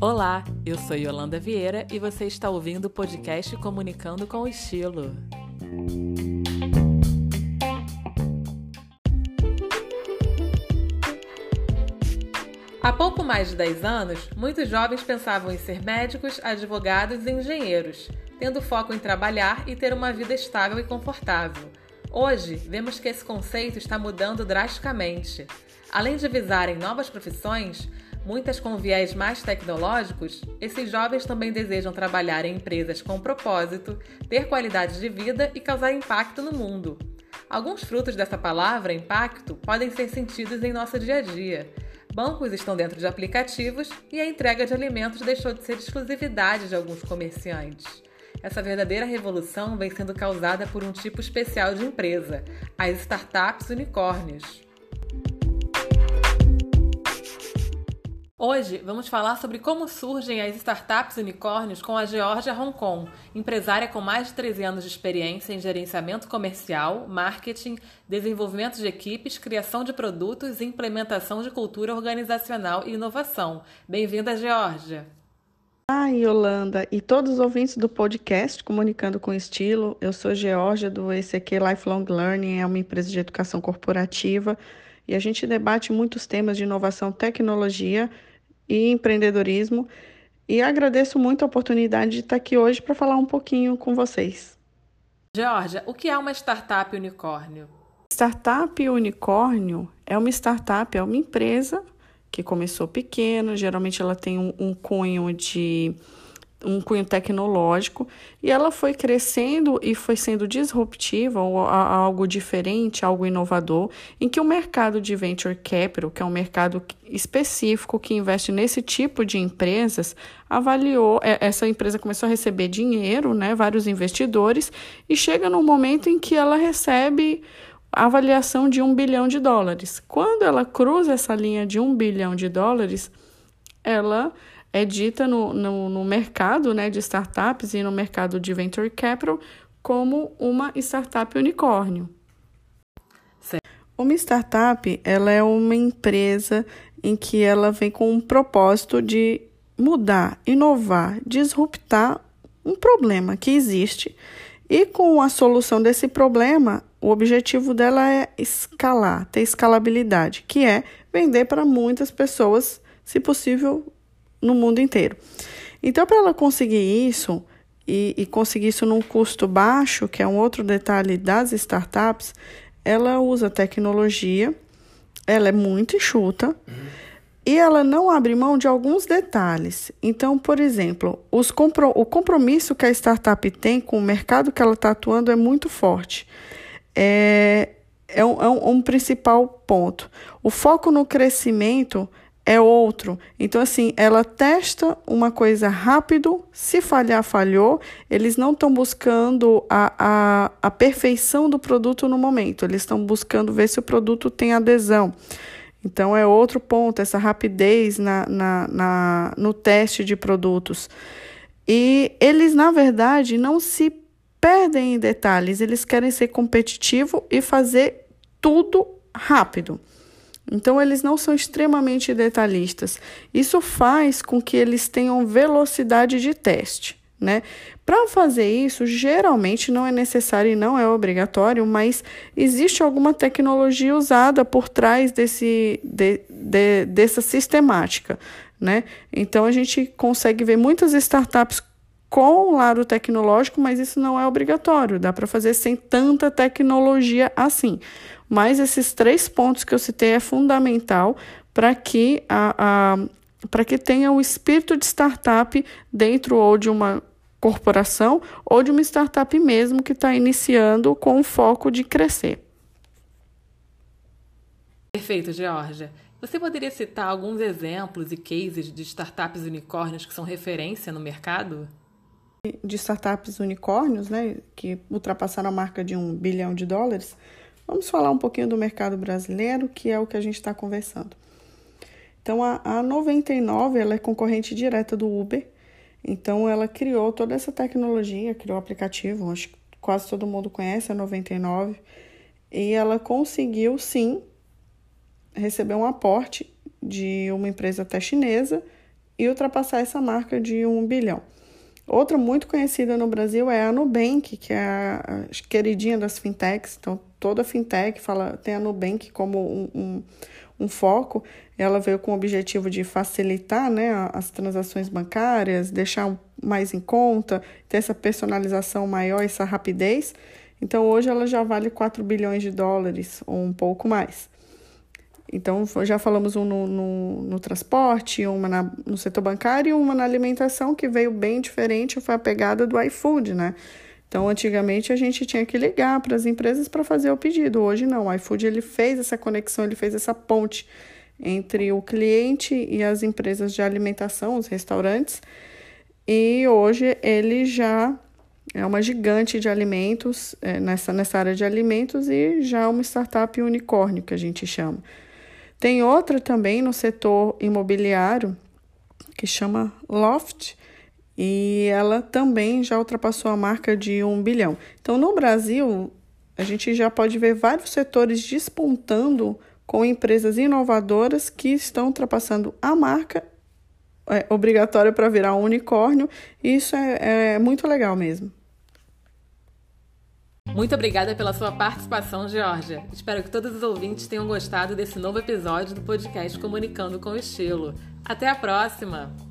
Olá, eu sou Yolanda Vieira e você está ouvindo o podcast Comunicando com Estilo. Há pouco mais de 10 anos, muitos jovens pensavam em ser médicos, advogados e engenheiros, tendo foco em trabalhar e ter uma vida estável e confortável. Hoje, vemos que esse conceito está mudando drasticamente. Além de visarem novas profissões, muitas com viés mais tecnológicos, esses jovens também desejam trabalhar em empresas com propósito, ter qualidade de vida e causar impacto no mundo. Alguns frutos dessa palavra, impacto, podem ser sentidos em nosso dia a dia. Bancos estão dentro de aplicativos e a entrega de alimentos deixou de ser exclusividade de alguns comerciantes. Essa verdadeira revolução vem sendo causada por um tipo especial de empresa, as startups unicórnios. Hoje vamos falar sobre como surgem as startups unicórnios com a Georgia Hong Kong, empresária com mais de 13 anos de experiência em gerenciamento comercial, marketing, desenvolvimento de equipes, criação de produtos e implementação de cultura organizacional e inovação. Bem-vinda, Georgia! Olá, Yolanda e todos os ouvintes do podcast Comunicando com Estilo. Eu sou Georgia do ECQ Lifelong Learning, é uma empresa de educação corporativa e a gente debate muitos temas de inovação, tecnologia e empreendedorismo. E agradeço muito a oportunidade de estar aqui hoje para falar um pouquinho com vocês. Georgia, o que é uma startup unicórnio? Startup unicórnio é uma startup, é uma empresa que começou pequena, geralmente ela tem um, um cunho de um cunho tecnológico e ela foi crescendo e foi sendo disruptiva, ou algo diferente, algo inovador, em que o mercado de venture capital, que é um mercado específico que investe nesse tipo de empresas, avaliou, é, essa empresa começou a receber dinheiro, né, vários investidores, e chega no momento em que ela recebe avaliação de um bilhão de dólares. Quando ela cruza essa linha de um bilhão de dólares, ela é dita no, no, no mercado né, de startups e no mercado de venture capital como uma startup unicórnio. Uma startup ela é uma empresa em que ela vem com um propósito de mudar, inovar, disruptar um problema que existe e com a solução desse problema, o objetivo dela é escalar, ter escalabilidade, que é vender para muitas pessoas, se possível, no mundo inteiro. Então, para ela conseguir isso e, e, conseguir isso num custo baixo, que é um outro detalhe das startups, ela usa tecnologia, ela é muito enxuta. Uhum e ela não abre mão de alguns detalhes. Então, por exemplo, compro o compromisso que a startup tem com o mercado que ela está atuando é muito forte. É, é, um, é um, principal ponto. O foco no crescimento é outro. Então, assim, ela testa uma coisa rápido, se falhar, falhou. Eles não estão buscando a, a, a perfeição do produto no momento, eles estão buscando ver se o produto tem adesão. Então, é outro ponto, essa rapidez na, na, na, no teste de produtos. E eles, na verdade, não se perdem em detalhes, eles querem ser competitivo e fazer tudo rápido. Então, eles não são extremamente detalhistas. Isso faz com que eles tenham velocidade de teste. Né? Para fazer isso, geralmente não é necessário e não é obrigatório, mas existe alguma tecnologia usada por trás desse, de, de, dessa sistemática. Né? Então, a gente consegue ver muitas startups com lado tecnológico, mas isso não é obrigatório, dá para fazer sem tanta tecnologia assim. Mas esses três pontos que eu citei é fundamental para que a, a para que tenha o espírito de startup dentro ou de uma corporação ou de uma startup mesmo que está iniciando com o foco de crescer. Perfeito, Georgia. Você poderia citar alguns exemplos e cases de startups unicórnios que são referência no mercado? De startups unicórnios, né, que ultrapassaram a marca de um bilhão de dólares, vamos falar um pouquinho do mercado brasileiro, que é o que a gente está conversando. Então, a, a 99 ela é concorrente direta do Uber então ela criou toda essa tecnologia, criou o aplicativo, acho que quase todo mundo conhece a 99, e ela conseguiu sim receber um aporte de uma empresa até chinesa e ultrapassar essa marca de um bilhão. Outra muito conhecida no Brasil é a Nubank, que é a queridinha das fintechs. Então, toda fintech fala, tem a Nubank como um, um, um foco. Ela veio com o objetivo de facilitar né, as transações bancárias, deixar mais em conta, ter essa personalização maior, essa rapidez. Então, hoje ela já vale 4 bilhões de dólares, ou um pouco mais. Então, já falamos um no, no, no transporte, uma na, no setor bancário e uma na alimentação, que veio bem diferente, foi a pegada do iFood, né? Então, antigamente a gente tinha que ligar para as empresas para fazer o pedido. Hoje não, o iFood ele fez essa conexão, ele fez essa ponte entre o cliente e as empresas de alimentação, os restaurantes. E hoje ele já é uma gigante de alimentos é, nessa, nessa área de alimentos e já uma startup unicórnio que a gente chama. Tem outra também no setor imobiliário que chama Loft e ela também já ultrapassou a marca de um bilhão. Então, no Brasil, a gente já pode ver vários setores despontando com empresas inovadoras que estão ultrapassando a marca é, obrigatória para virar um unicórnio. E isso é, é muito legal mesmo. Muito obrigada pela sua participação, Georgia. Espero que todos os ouvintes tenham gostado desse novo episódio do podcast Comunicando com Estilo. Até a próxima!